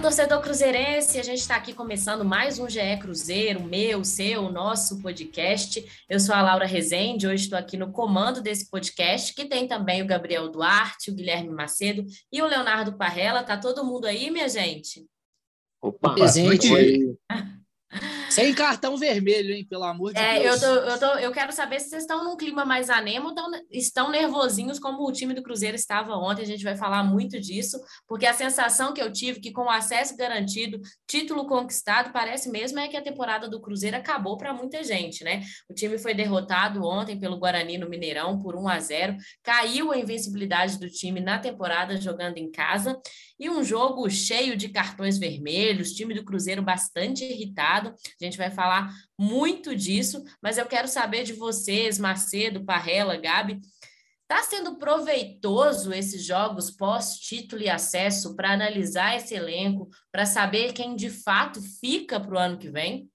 Torcedor cruzeirense! A gente está aqui começando mais um GE Cruzeiro, meu, seu, nosso podcast. Eu sou a Laura Rezende, hoje estou aqui no comando desse podcast, que tem também o Gabriel Duarte, o Guilherme Macedo e o Leonardo Parrela. Tá todo mundo aí, minha gente? Opa, presente. Sem cartão vermelho, hein? Pelo amor de é, Deus. Eu, tô, eu, tô, eu quero saber se vocês estão num clima mais anemo ou tão, estão nervosinhos como o time do Cruzeiro estava ontem. A gente vai falar muito disso, porque a sensação que eu tive que com o acesso garantido, título conquistado, parece mesmo é que a temporada do Cruzeiro acabou para muita gente, né? O time foi derrotado ontem pelo Guarani no Mineirão por 1 a 0 caiu a invencibilidade do time na temporada jogando em casa e um jogo cheio de cartões vermelhos, time do Cruzeiro bastante irritado. A gente vai falar muito disso, mas eu quero saber de vocês, Macedo, Parrela, Gabi. Está sendo proveitoso esses jogos pós-título e acesso para analisar esse elenco, para saber quem de fato fica para o ano que vem?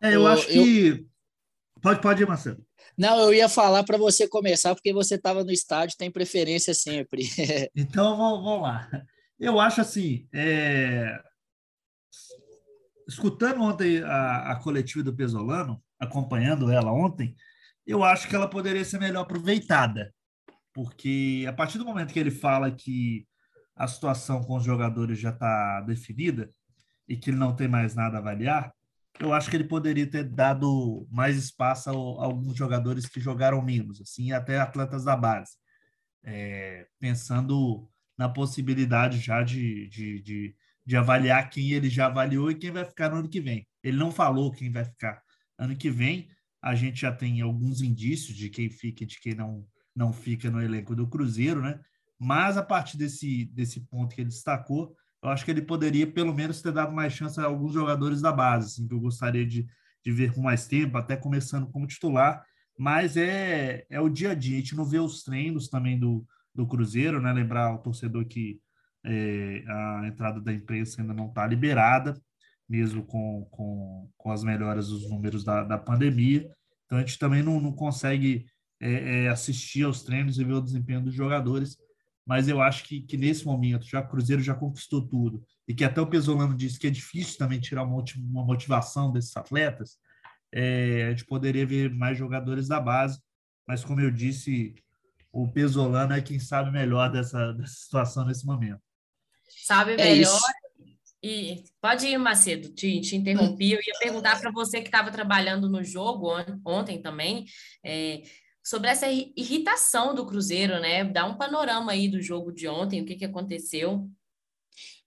É, eu acho que. Pode, pode ir, Marcelo. Não, eu ia falar para você começar, porque você estava no estádio, tem preferência sempre. então, vamos lá. Eu acho assim, é... escutando ontem a, a coletiva do Pesolano, acompanhando ela ontem, eu acho que ela poderia ser melhor aproveitada, porque a partir do momento que ele fala que a situação com os jogadores já está definida e que ele não tem mais nada a avaliar, eu acho que ele poderia ter dado mais espaço a, a alguns jogadores que jogaram menos, assim, até atletas da base, é, pensando na possibilidade já de, de, de, de, avaliar quem ele já avaliou e quem vai ficar no ano que vem. Ele não falou quem vai ficar. Ano que vem, a gente já tem alguns indícios de quem fica e de quem não, não fica no elenco do Cruzeiro, né? Mas a partir desse, desse ponto que ele destacou, eu acho que ele poderia pelo menos ter dado mais chance a alguns jogadores da base, assim, que eu gostaria de, de ver com mais tempo, até começando como titular. Mas é, é o dia a dia, a gente não vê os treinos também do, do Cruzeiro, né? Lembrar ao torcedor que é, a entrada da imprensa ainda não está liberada, mesmo com, com, com as melhoras dos números da, da pandemia. Então a gente também não, não consegue é, é, assistir aos treinos e ver o desempenho dos jogadores. Mas eu acho que, que nesse momento já o Cruzeiro já conquistou tudo e que até o Pesolano disse que é difícil também tirar uma, uma motivação desses atletas. É, a gente poderia ver mais jogadores da base, mas como eu disse, o Pesolano é quem sabe melhor dessa, dessa situação nesse momento. Sabe é melhor. e pode ir, Macedo, te, te interrompi. Eu ia perguntar para você que estava trabalhando no jogo on, ontem também, é, sobre essa irritação do Cruzeiro, né? Dá um panorama aí do jogo de ontem, o que, que aconteceu.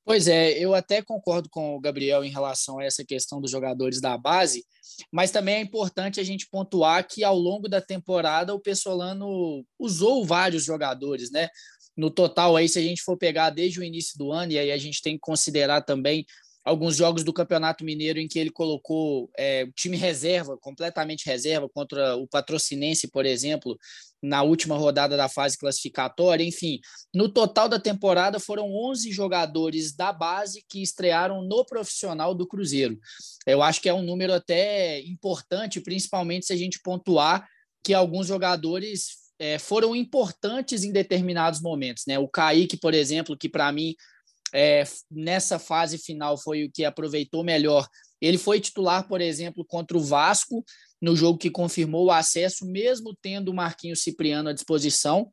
Pois é, eu até concordo com o Gabriel em relação a essa questão dos jogadores da base, mas também é importante a gente pontuar que ao longo da temporada o Pessolano usou vários jogadores, né? No total, aí, se a gente for pegar desde o início do ano, e aí a gente tem que considerar também alguns jogos do Campeonato Mineiro em que ele colocou é, time reserva, completamente reserva, contra o Patrocinense, por exemplo, na última rodada da fase classificatória. Enfim, no total da temporada foram 11 jogadores da base que estrearam no profissional do Cruzeiro. Eu acho que é um número até importante, principalmente se a gente pontuar que alguns jogadores é, foram importantes em determinados momentos. Né? O Kaique, por exemplo, que para mim é, nessa fase final foi o que aproveitou melhor. Ele foi titular, por exemplo, contra o Vasco, no jogo que confirmou o acesso, mesmo tendo o Marquinhos Cipriano à disposição.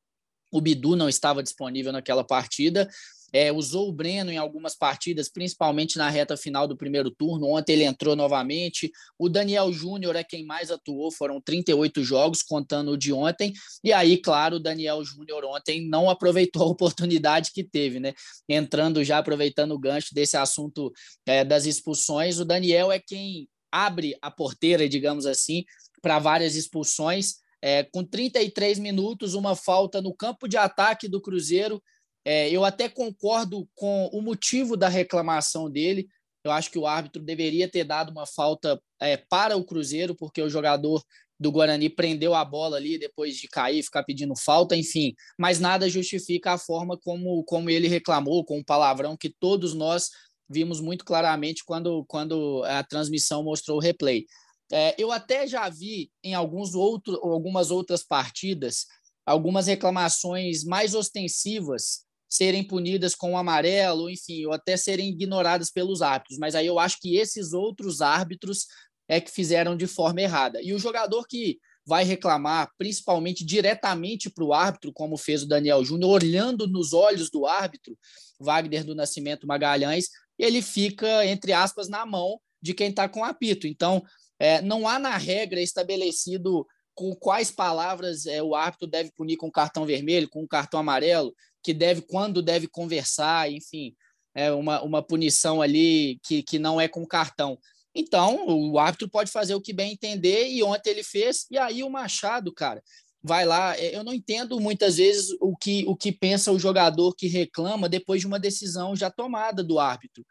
O Bidu não estava disponível naquela partida, é, usou o Breno em algumas partidas, principalmente na reta final do primeiro turno. Ontem ele entrou novamente. O Daniel Júnior é quem mais atuou, foram 38 jogos, contando o de ontem. E aí, claro, o Daniel Júnior ontem não aproveitou a oportunidade que teve, né? Entrando já, aproveitando o gancho desse assunto é, das expulsões, o Daniel é quem abre a porteira, digamos assim, para várias expulsões. É, com 33 minutos, uma falta no campo de ataque do Cruzeiro é, eu até concordo com o motivo da reclamação dele, Eu acho que o árbitro deveria ter dado uma falta é, para o Cruzeiro, porque o jogador do Guarani prendeu a bola ali depois de cair, ficar pedindo falta, enfim. Mas nada justifica a forma como, como ele reclamou, com o palavrão que todos nós vimos muito claramente quando, quando a transmissão mostrou o replay. É, eu até já vi em alguns outro, algumas outras partidas algumas reclamações mais ostensivas serem punidas com o amarelo, enfim, ou até serem ignoradas pelos árbitros. Mas aí eu acho que esses outros árbitros é que fizeram de forma errada. E o jogador que vai reclamar, principalmente diretamente para o árbitro, como fez o Daniel Júnior, olhando nos olhos do árbitro, Wagner do Nascimento Magalhães, ele fica, entre aspas, na mão de quem está com apito. Então, é, não há na regra estabelecido com quais palavras é, o árbitro deve punir com cartão vermelho, com cartão amarelo, que deve, quando deve conversar, enfim, é uma, uma punição ali que, que não é com cartão. Então, o árbitro pode fazer o que bem entender, e ontem ele fez, e aí o Machado, cara, vai lá. É, eu não entendo muitas vezes o que, o que pensa o jogador que reclama depois de uma decisão já tomada do árbitro.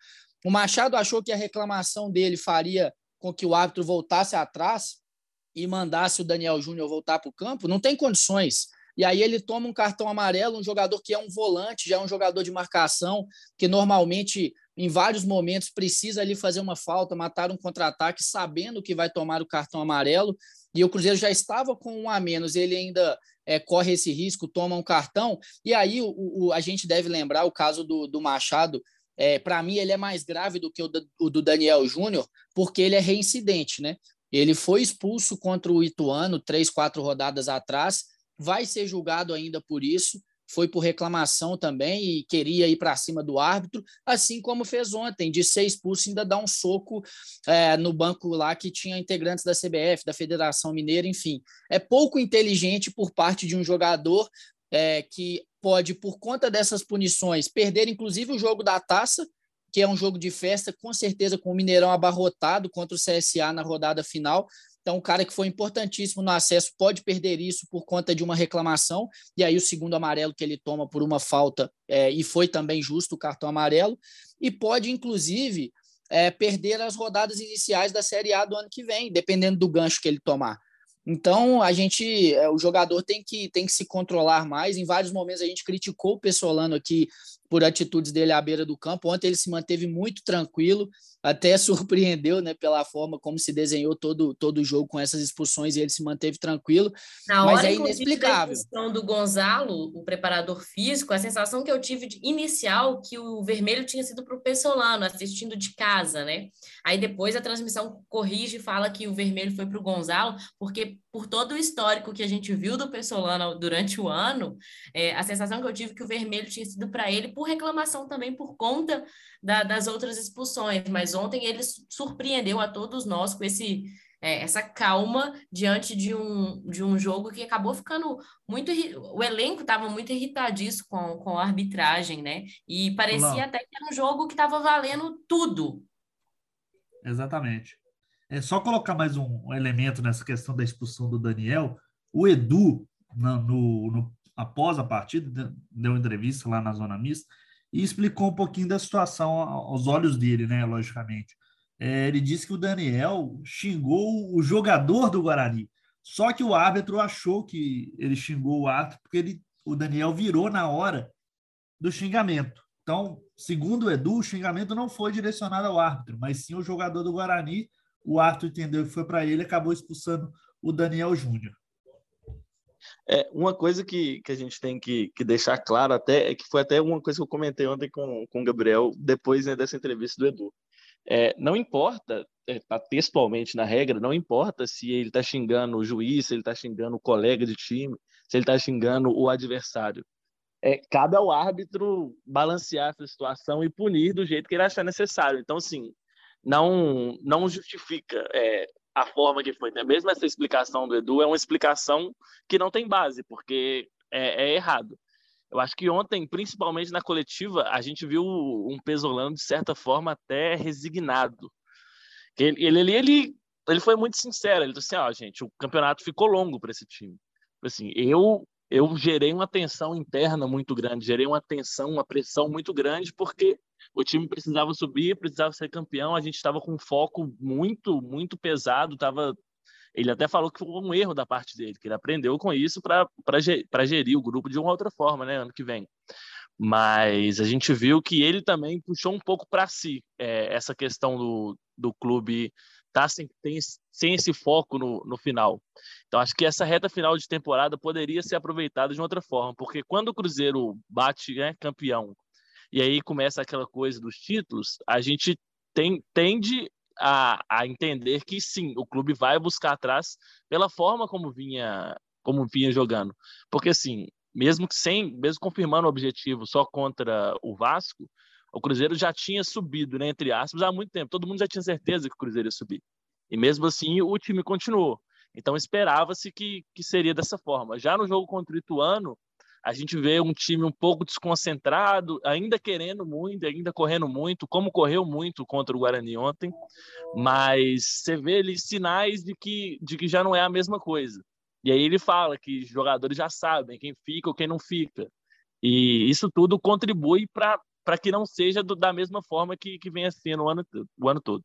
O Machado achou que a reclamação dele faria com que o árbitro voltasse atrás e mandasse o Daniel Júnior voltar para o campo, não tem condições. E aí ele toma um cartão amarelo, um jogador que é um volante, já é um jogador de marcação, que normalmente, em vários momentos, precisa ali fazer uma falta, matar um contra-ataque, sabendo que vai tomar o cartão amarelo. E o Cruzeiro já estava com um a menos, ele ainda é, corre esse risco, toma um cartão. E aí o, o, a gente deve lembrar o caso do, do Machado. É, Para mim, ele é mais grave do que o, o do Daniel Júnior, porque ele é reincidente, né? Ele foi expulso contra o Ituano três, quatro rodadas atrás, vai ser julgado ainda por isso. Foi por reclamação também e queria ir para cima do árbitro, assim como fez ontem, de ser expulso, ainda dar um soco é, no banco lá que tinha integrantes da CBF, da Federação Mineira, enfim. É pouco inteligente por parte de um jogador é, que pode, por conta dessas punições, perder inclusive o jogo da taça, que é um jogo de festa, com certeza com o Mineirão abarrotado contra o CSA na rodada final. Então, o cara que foi importantíssimo no acesso pode perder isso por conta de uma reclamação, e aí o segundo amarelo que ele toma por uma falta, é, e foi também justo o cartão amarelo, e pode, inclusive, é, perder as rodadas iniciais da Série A do ano que vem, dependendo do gancho que ele tomar. Então, a gente, é, o jogador tem que, tem que se controlar mais. Em vários momentos a gente criticou o Pessolano aqui por atitudes dele à beira do campo. Ontem ele se manteve muito tranquilo, até surpreendeu, né, pela forma como se desenhou todo, todo o jogo com essas expulsões e ele se manteve tranquilo. Na mas hora, é inexplicável. Da do Gonzalo, o preparador físico, a sensação que eu tive de inicial que o vermelho tinha sido para o Pessolano, assistindo de casa, né? Aí depois a transmissão corrige e fala que o vermelho foi para o Gonzalo, porque por todo o histórico que a gente viu do Pessolano durante o ano, é, a sensação que eu tive é que o vermelho tinha sido para ele por reclamação também por conta da, das outras expulsões. Mas ontem ele surpreendeu a todos nós com esse é, essa calma diante de um, de um jogo que acabou ficando muito. O elenco estava muito irritadíssimo com, com a arbitragem, né? E parecia Olá. até que era um jogo que estava valendo tudo. Exatamente. É só colocar mais um, elemento nessa questão da expulsão do Daniel. O Edu, no, no, no, após a partida, deu entrevista lá na Zona Mista e explicou um pouquinho da situação aos olhos dele, né? Logicamente. É, ele disse que o Daniel xingou o jogador do Guarani. Só que o árbitro achou que ele xingou o árbitro porque ele, o Daniel virou na hora do xingamento. Então, segundo o Edu, o xingamento não foi direcionado ao árbitro, mas sim ao jogador do Guarani o árbitro entendeu que foi para ele acabou expulsando o Daniel Júnior. É, uma coisa que, que a gente tem que, que deixar claro até é que foi até uma coisa que eu comentei ontem com, com o Gabriel, depois né, dessa entrevista do Edu. É, não importa, é, tá textualmente na regra, não importa se ele está xingando o juiz, se ele está xingando o colega de time, se ele está xingando o adversário. É, cabe ao árbitro balancear essa situação e punir do jeito que ele achar necessário. Então, assim, não, não justifica é, a forma que foi. Né? Mesmo essa explicação do Edu é uma explicação que não tem base, porque é, é errado. Eu acho que ontem, principalmente na coletiva, a gente viu um Pesolano, de certa forma, até resignado. Ele, ele, ele, ele foi muito sincero. Ele disse assim: ó, oh, gente, o campeonato ficou longo para esse time. Assim, eu, eu gerei uma tensão interna muito grande, gerei uma tensão, uma pressão muito grande, porque o time precisava subir, precisava ser campeão, a gente estava com um foco muito, muito pesado, tava ele até falou que foi um erro da parte dele, que ele aprendeu com isso para gerir o grupo de uma outra forma, né, ano que vem. Mas a gente viu que ele também puxou um pouco para si é, essa questão do, do clube tá sem, tem, sem esse foco no, no final. Então, acho que essa reta final de temporada poderia ser aproveitada de outra forma, porque quando o Cruzeiro bate né, campeão e aí começa aquela coisa dos títulos, a gente tem, tende a, a entender que sim, o clube vai buscar atrás pela forma como vinha como vinha jogando. Porque assim, mesmo que sem, mesmo confirmando o objetivo só contra o Vasco, o Cruzeiro já tinha subido, né, entre aspas, há muito tempo. Todo mundo já tinha certeza que o Cruzeiro ia subir. E mesmo assim, o time continuou. Então esperava-se que, que seria dessa forma. Já no jogo contra o Ituano, a gente vê um time um pouco desconcentrado, ainda querendo muito, ainda correndo muito, como correu muito contra o Guarani ontem, mas você vê ali sinais de que, de que já não é a mesma coisa. E aí ele fala que os jogadores já sabem quem fica ou quem não fica. E isso tudo contribui para que não seja do, da mesma forma que, que vem sendo o ano, o ano todo.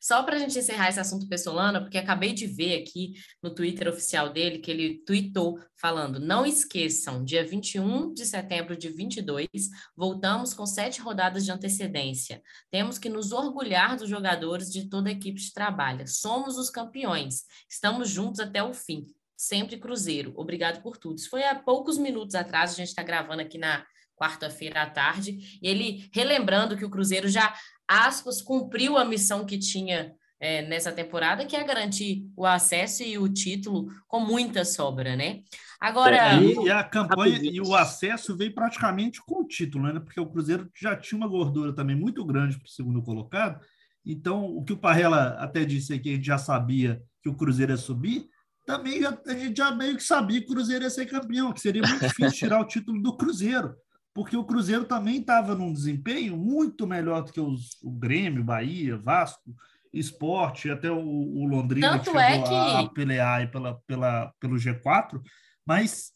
Só para a gente encerrar esse assunto Pessolana, porque acabei de ver aqui no Twitter oficial dele que ele tweetou falando: não esqueçam, dia 21 de setembro de 22, voltamos com sete rodadas de antecedência. Temos que nos orgulhar dos jogadores de toda a equipe de trabalho. Somos os campeões, estamos juntos até o fim. Sempre Cruzeiro. Obrigado por tudo. Isso foi há poucos minutos atrás, a gente está gravando aqui na quarta-feira à tarde, e ele relembrando que o Cruzeiro já aspas, cumpriu a missão que tinha é, nessa temporada, que é garantir o acesso e o título com muita sobra, né? Agora. É, e a campanha e o acesso veio praticamente com o título, né? Porque o Cruzeiro já tinha uma gordura também muito grande para o segundo colocado. Então, o que o Parrela até disse aqui, a gente já sabia que o Cruzeiro ia subir, também já, a gente já meio que sabia que o Cruzeiro ia ser campeão, que seria muito difícil tirar o título do Cruzeiro porque o Cruzeiro também estava num desempenho muito melhor do que os, o Grêmio, Bahia, Vasco, Esporte, até o, o Londrina Tanto que é que... a pelear pela, pela, pelo G4, mas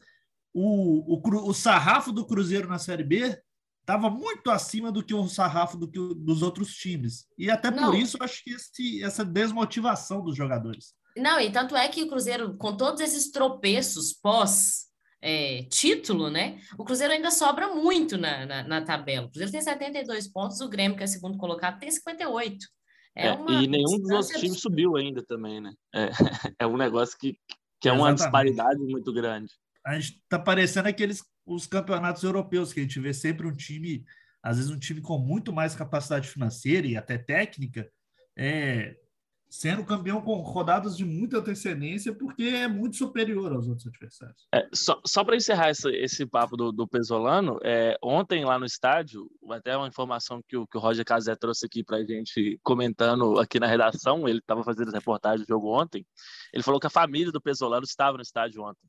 o, o, o sarrafo do Cruzeiro na Série B estava muito acima do que o sarrafo do que o, dos outros times. E até Não. por isso eu acho que esse, essa desmotivação dos jogadores. Não, e tanto é que o Cruzeiro, com todos esses tropeços pós é, título, né? O Cruzeiro ainda sobra muito na, na, na, tabela. O Cruzeiro tem 72 pontos, o Grêmio, que é segundo colocado, tem 58. É, é e nenhum dos outros times subiu ainda também, né? É, é um negócio que, que é uma disparidade muito grande. A gente tá parecendo aqueles os campeonatos europeus, que a gente vê sempre um time, às vezes um time com muito mais capacidade financeira e até técnica, é, sendo campeão com rodadas de muita antecedência, porque é muito superior aos outros adversários. É, só só para encerrar esse, esse papo do, do Pesolano, é, ontem lá no estádio, até uma informação que o, que o Roger Casé trouxe aqui para a gente comentando aqui na redação, ele estava fazendo reportagem do jogo ontem, ele falou que a família do Pesolano estava no estádio ontem.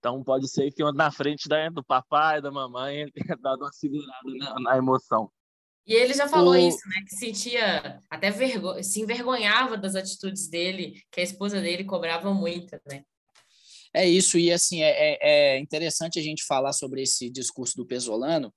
Então pode ser que na frente da, do papai, da mamãe, tenha dado uma segurada na, na emoção. E ele já falou o... isso, né? Que sentia até vergonha, se envergonhava das atitudes dele, que a esposa dele cobrava muito, né? É isso, e assim, é, é, é interessante a gente falar sobre esse discurso do Pesolano,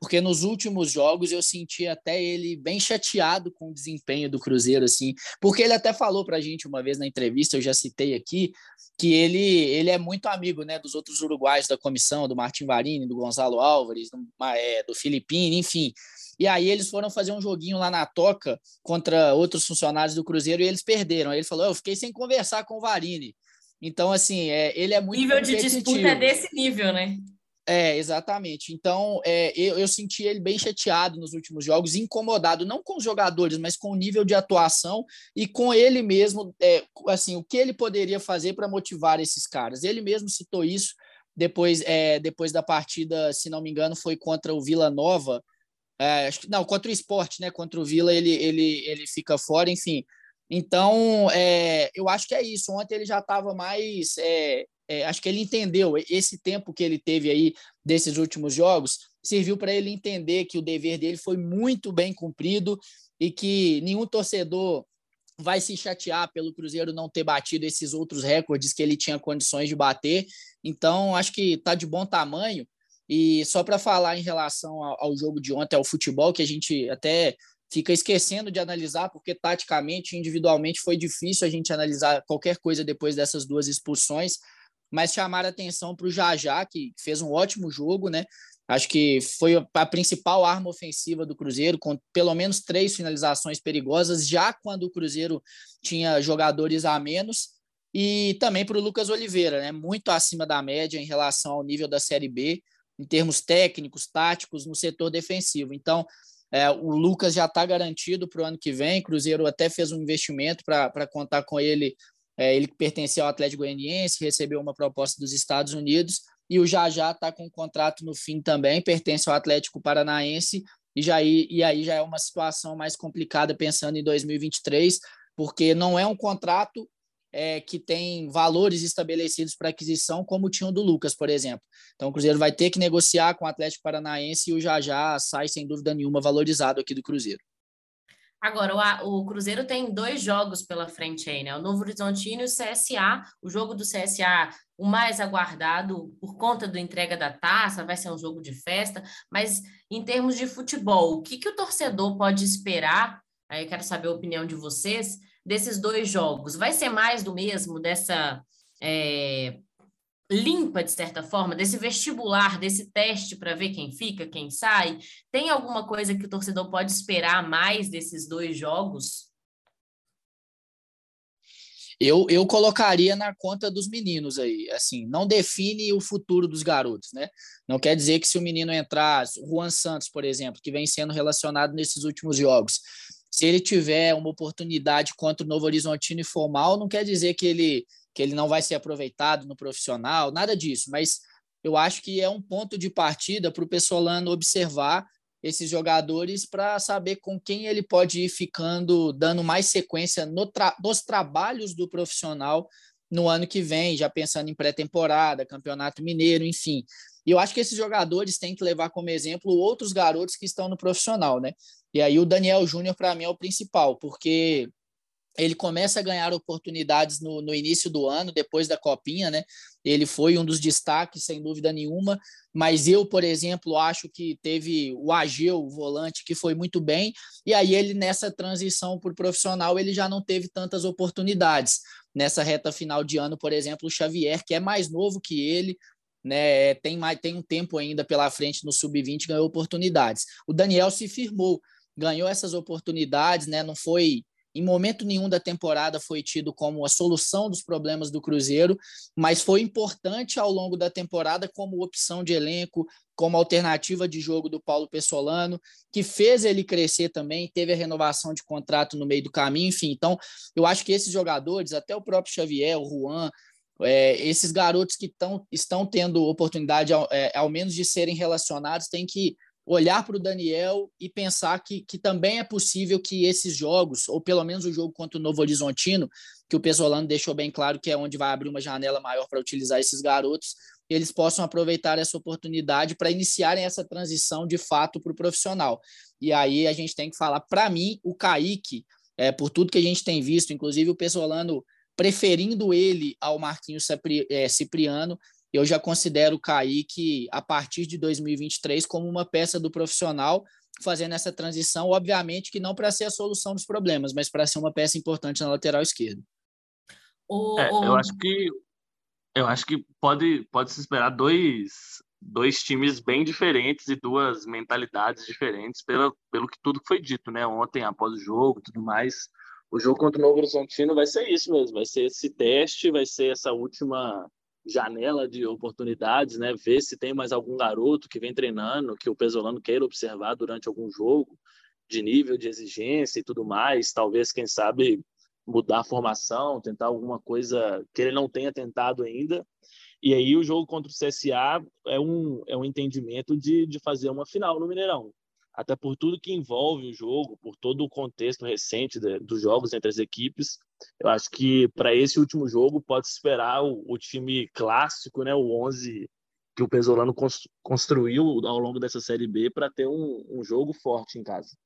porque nos últimos jogos eu senti até ele bem chateado com o desempenho do Cruzeiro, assim, porque ele até falou para a gente uma vez na entrevista, eu já citei aqui, que ele, ele é muito amigo, né, dos outros uruguaios da comissão, do Martin Varini, do Gonzalo Álvares, do, é, do enfim, e aí eles foram fazer um joguinho lá na Toca contra outros funcionários do Cruzeiro e eles perderam. Aí ele falou: Eu fiquei sem conversar com o Varini. Então, assim, é, ele é muito. Nível de disputa é desse nível, né? É, exatamente. Então, é, eu, eu senti ele bem chateado nos últimos jogos, incomodado, não com os jogadores, mas com o nível de atuação e com ele mesmo, é, assim, o que ele poderia fazer para motivar esses caras. Ele mesmo citou isso depois, é, depois da partida, se não me engano, foi contra o Vila Nova, é, acho que, não, contra o esporte, né? Contra o Vila ele, ele, ele fica fora, enfim. Então, é, eu acho que é isso. Ontem ele já estava mais. É, é, acho que ele entendeu esse tempo que ele teve aí desses últimos jogos, serviu para ele entender que o dever dele foi muito bem cumprido e que nenhum torcedor vai se chatear pelo Cruzeiro não ter batido esses outros recordes que ele tinha condições de bater. Então, acho que está de bom tamanho. E só para falar em relação ao, ao, jogo de ontem, ao futebol, que a gente até fica esquecendo de analisar, porque taticamente, individualmente, foi difícil a gente analisar qualquer coisa depois dessas duas expulsões, mas chamar a atenção para o Jajá, que fez um ótimo jogo, né? Acho que foi a principal arma ofensiva do Cruzeiro, com pelo menos três finalizações perigosas, já quando o Cruzeiro tinha jogadores a menos. E também para o Lucas Oliveira, né? muito acima da média em relação ao nível da Série B, em termos técnicos, táticos, no setor defensivo. Então, é, o Lucas já está garantido para o ano que vem. Cruzeiro até fez um investimento para contar com ele. É, ele pertencia ao Atlético Goianiense, recebeu uma proposta dos Estados Unidos e o Jajá está com um contrato no fim também, pertence ao Atlético Paranaense, e, já, e aí já é uma situação mais complicada pensando em 2023, porque não é um contrato é, que tem valores estabelecidos para aquisição, como tinha o do Lucas, por exemplo. Então o Cruzeiro vai ter que negociar com o Atlético Paranaense e o Jajá sai, sem dúvida nenhuma, valorizado aqui do Cruzeiro. Agora, o, o, Cruzeiro tem dois jogos pela frente aí, né? O Novo Horizontino e o CSA. O jogo do CSA, o mais aguardado por conta da entrega da taça, vai ser um jogo de festa. Mas em termos de futebol, o que, que o torcedor pode esperar? Aí eu quero saber a opinião de vocês desses dois jogos. Vai ser mais do mesmo, dessa é, limpa, de certa forma, desse vestibular, desse teste para ver quem fica, quem sai? Tem alguma coisa que o torcedor pode esperar mais desses dois jogos? Eu, eu colocaria na conta dos meninos aí, assim, não define o futuro dos garotos, né? Não quer dizer que se o menino entrar, o Juan Santos, por exemplo, que vem sendo relacionado nesses últimos jogos, se ele tiver uma oportunidade contra o Novo Horizontino e não quer dizer que ele que ele não vai ser aproveitado no profissional, nada disso, mas eu acho que é um ponto de partida para o Pessolano observar esses jogadores para saber com quem ele pode ir ficando, dando mais sequência no tra nos trabalhos do profissional no ano que vem, já pensando em pré-temporada, campeonato mineiro, enfim. E eu acho que esses jogadores têm que levar como exemplo outros garotos que estão no profissional, né? E aí o Daniel Júnior, para mim, é o principal, porque ele começa a ganhar oportunidades no, no, início do ano, depois da Copinha, né? Ele foi um dos destaques, sem dúvida nenhuma. Mas eu, por exemplo, acho que teve o Ageu, o volante, que foi muito bem. E aí ele, nessa transição para o profissional, ele já não teve tantas oportunidades. Nessa reta final de ano, por exemplo, o Xavier, que é mais novo que ele, né? Tem, mais, tem um tempo ainda pela frente no Sub-20, ganhou oportunidades. O Daniel se firmou, ganhou essas oportunidades, né? Não foi em momento nenhum da temporada foi tido como a solução dos problemas do Cruzeiro, mas foi importante ao longo da temporada como opção de elenco, como alternativa de jogo do Paulo Pessolano, que fez ele crescer também, teve a renovação de contrato no meio do caminho, enfim. Então, eu acho que esses jogadores, até o próprio Xavier, o Juan, é, esses garotos que tão, estão tendo oportunidade, ao, é, ao menos de serem relacionados, têm que olhar para o Daniel e pensar que, que também é possível que esses jogos, ou pelo menos o jogo contra o Novo Horizontino, que o Pesolano deixou bem claro que é onde vai abrir uma janela maior para utilizar esses garotos, eles possam aproveitar essa oportunidade para iniciarem essa transição de fato para o profissional. E aí a gente tem que falar, para mim, o Kaique, é, por tudo que a gente tem visto, inclusive o Pesolano preferindo ele ao Marquinhos é, Cipriano, eu já considero o Kaique, a partir de 2023, como uma peça do profissional, fazendo essa transição, obviamente que não para ser a solução dos problemas, mas para ser uma peça importante na lateral esquerda. É, eu acho que eu acho que pode, pode se esperar dois, dois times bem diferentes e duas mentalidades diferentes pela, pelo que tudo foi dito, né? Ontem, após o jogo, tudo mais. O jogo contra o Novo Horizontino vai ser isso mesmo, vai ser esse teste, vai ser essa última janela de oportunidades, né? Ver se tem mais algum garoto que vem treinando, que o Pesolano queira observar durante algum jogo, de nível de exigência e tudo mais. Talvez, quem sabe, mudar a formação, tentar alguma coisa que ele não tenha tentado ainda. E aí o jogo contra o CSA é um, é um entendimento de, de fazer uma final no Mineirão até por tudo que envolve o jogo, por todo o contexto recente de, dos jogos entre as equipes. Eu acho que para esse último jogo pode esperar o, o, time clássico, né, o 11 que o Pesolano construiu ao longo dessa Série B para ter um, um jogo forte em casa.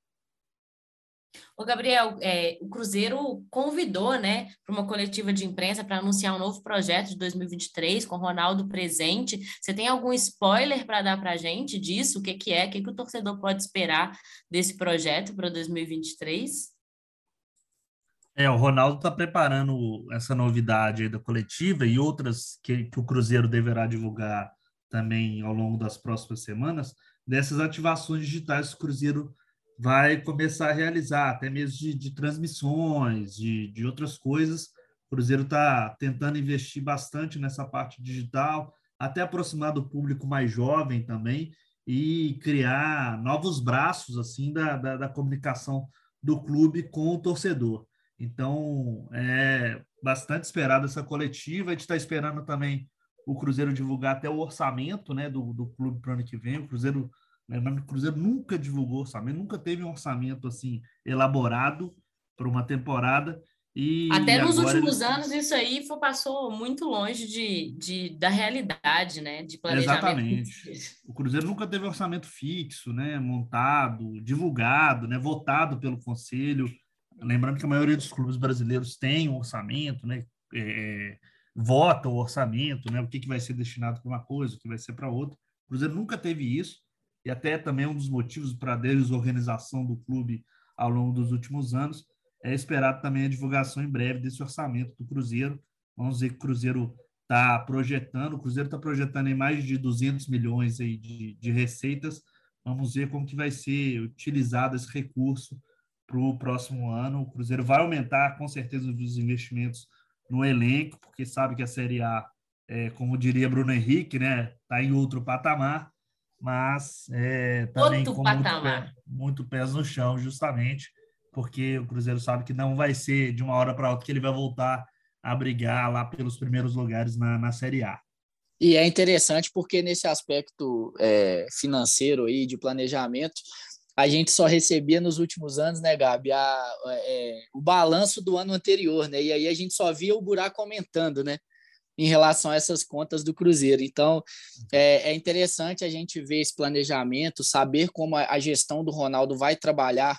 O Gabriel, é, o Cruzeiro convidou, né, para uma coletiva de imprensa para anunciar um novo projeto de 2023 com Ronaldo presente. Você tem algum spoiler para dar para a gente disso? O que, que é? O que, que o torcedor pode esperar desse projeto para 2023? É, o Ronaldo está preparando essa novidade da coletiva e outras que, que o Cruzeiro deverá divulgar também ao longo das próximas semanas, dessas ativações digitais que o Cruzeiro vai começar a realizar, até mesmo de, de transmissões, de, de outras coisas. O Cruzeiro está tentando investir bastante nessa parte digital, até aproximar do público mais jovem também e criar novos braços assim da, da, da comunicação do clube com o torcedor. Então, é bastante esperada essa coletiva. A gente está esperando também o Cruzeiro divulgar até o orçamento né, do, do clube para o ano que vem. O Cruzeiro, lembrando que o Cruzeiro nunca divulgou orçamento, nunca teve um orçamento assim elaborado para uma temporada. E Até nos últimos ele... anos isso aí foi, passou muito longe de, de, da realidade, né? De planejamento. Exatamente. O Cruzeiro nunca teve orçamento fixo, né? Montado, divulgado, né? Votado pelo conselho. Lembrando que a maioria dos clubes brasileiros tem um orçamento, né? É, vota o orçamento, né? O que, que vai ser destinado para uma coisa, o que vai ser para outra. O Cruzeiro nunca teve isso, e até também um dos motivos para a desorganização do clube ao longo dos últimos anos é esperado também a divulgação em breve desse orçamento do Cruzeiro. Vamos ver que o Cruzeiro está projetando, o Cruzeiro está projetando em mais de 200 milhões aí de, de receitas. Vamos ver como que vai ser utilizado esse recurso para o próximo ano. O Cruzeiro vai aumentar, com certeza, os investimentos no elenco, porque sabe que a Série A, é, como diria Bruno Henrique, né, está em outro patamar, mas é, também outro com patamar. Muito, pé, muito pés no chão, justamente porque o Cruzeiro sabe que não vai ser de uma hora para outra que ele vai voltar a brigar lá pelos primeiros lugares na, na Série A. E é interessante porque nesse aspecto é, financeiro aí de planejamento, a gente só recebia nos últimos anos, né, Gabi, a, é, o balanço do ano anterior, né? E aí a gente só via o buraco aumentando, né? Em relação a essas contas do Cruzeiro. Então, é, é interessante a gente ver esse planejamento, saber como a, a gestão do Ronaldo vai trabalhar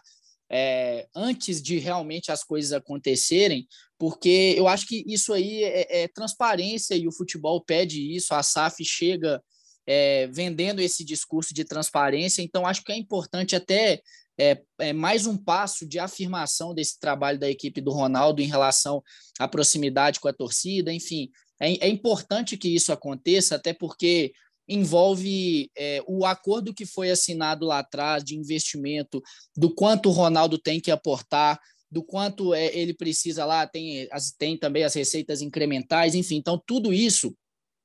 é, antes de realmente as coisas acontecerem, porque eu acho que isso aí é, é transparência e o futebol pede isso, a SAF chega é, vendendo esse discurso de transparência. Então, acho que é importante até é, é, mais um passo de afirmação desse trabalho da equipe do Ronaldo em relação à proximidade com a torcida. Enfim, é, é importante que isso aconteça, até porque envolve é, o acordo que foi assinado lá atrás de investimento, do quanto o Ronaldo tem que aportar, do quanto é, ele precisa lá, tem, as, tem também as receitas incrementais, enfim, então tudo isso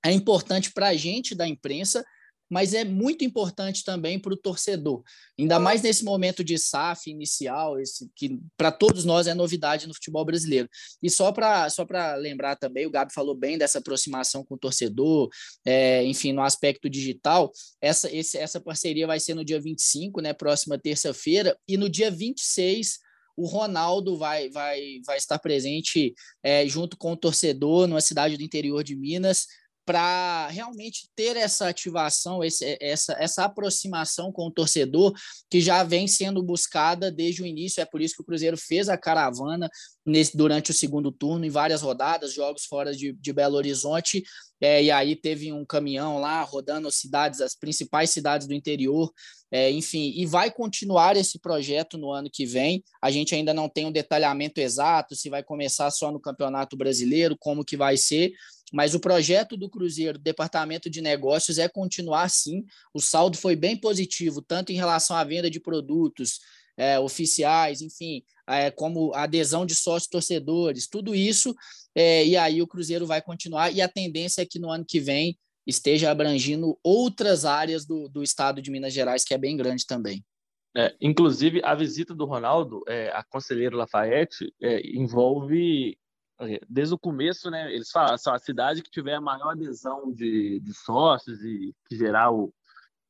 é importante para a gente da imprensa, mas é muito importante também para o torcedor, ainda mais nesse momento de SAF inicial, esse, que para todos nós é novidade no futebol brasileiro. E só para só lembrar também, o Gabi falou bem dessa aproximação com o torcedor, é, enfim, no aspecto digital, essa, esse, essa parceria vai ser no dia 25, né, próxima terça-feira, e no dia 26 o Ronaldo vai, vai, vai estar presente é, junto com o torcedor numa cidade do interior de Minas, para realmente ter essa ativação, esse, essa, essa aproximação com o torcedor que já vem sendo buscada desde o início. É por isso que o Cruzeiro fez a caravana nesse, durante o segundo turno, em várias rodadas, jogos fora de, de Belo Horizonte. É, e aí teve um caminhão lá rodando cidades, as principais cidades do interior, é, enfim, e vai continuar esse projeto no ano que vem. A gente ainda não tem um detalhamento exato se vai começar só no Campeonato Brasileiro, como que vai ser, mas o projeto do Cruzeiro, Departamento de Negócios, é continuar sim. O saldo foi bem positivo, tanto em relação à venda de produtos é, oficiais, enfim, é, como adesão de sócios torcedores, tudo isso. É, e aí o Cruzeiro vai continuar, e a tendência é que no ano que vem esteja abrangindo outras áreas do, do estado de Minas Gerais, que é bem grande também. É, inclusive, a visita do Ronaldo, é, a conselheiro Lafayette, é, envolve desde o começo, né, eles falam, a cidade que tiver a maior adesão de, de sócios e que gerar o,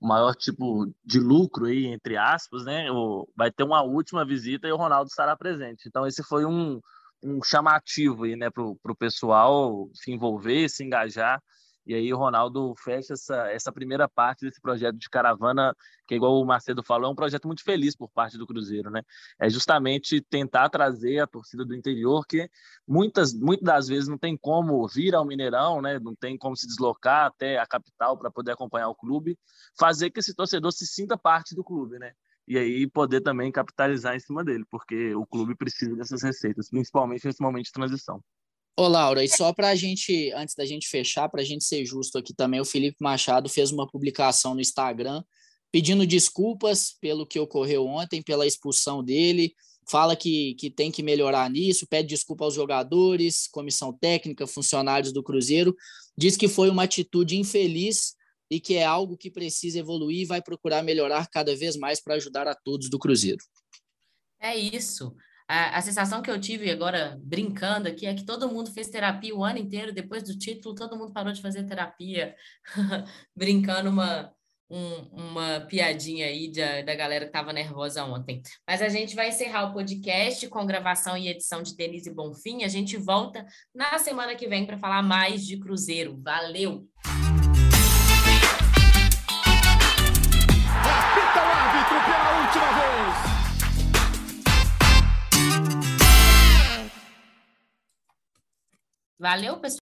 maior tipo de lucro aí, entre aspas, né, o, vai ter uma última visita e o Ronaldo estará presente. Então esse foi um, um chamativo aí, né, para o pessoal se envolver, se engajar E aí o Ronaldo fecha essa, essa primeira parte desse projeto de caravana, que igual o Macedo falou, é um projeto muito feliz por parte do Cruzeiro, né? É justamente tentar trazer a torcida do interior, que muitas, muitas das vezes não tem como vir ao Mineirão, né? Não tem como se deslocar até a capital para poder acompanhar o clube, fazer que esse torcedor se sinta parte do clube, né? E aí poder também capitalizar em cima dele, porque o clube precisa dessas receitas, principalmente nesse momento de transição. Ô, Laura, e só para a gente, antes da gente fechar, para a gente ser justo aqui também, o Felipe Machado fez uma publicação no Instagram pedindo desculpas pelo que ocorreu ontem, pela expulsão dele, fala que, que tem que melhorar nisso, pede desculpa aos jogadores, comissão técnica, funcionários do Cruzeiro, diz que foi uma atitude infeliz e que é algo que precisa evoluir e vai procurar melhorar cada vez mais para ajudar a todos do Cruzeiro. É isso a, a, sensação que eu tive agora, brincando aqui, é que todo mundo fez terapia o ano inteiro, depois do título, todo mundo parou de fazer terapia, brincando uma, um, uma piadinha aí de, da galera que estava nervosa ontem. Mas a gente vai encerrar o podcast com gravação e edição de Denise Bonfim. A gente volta na semana que vem para falar mais de Cruzeiro. Valeu! Apita o árbitro pela última vez! Valeu, pessoal.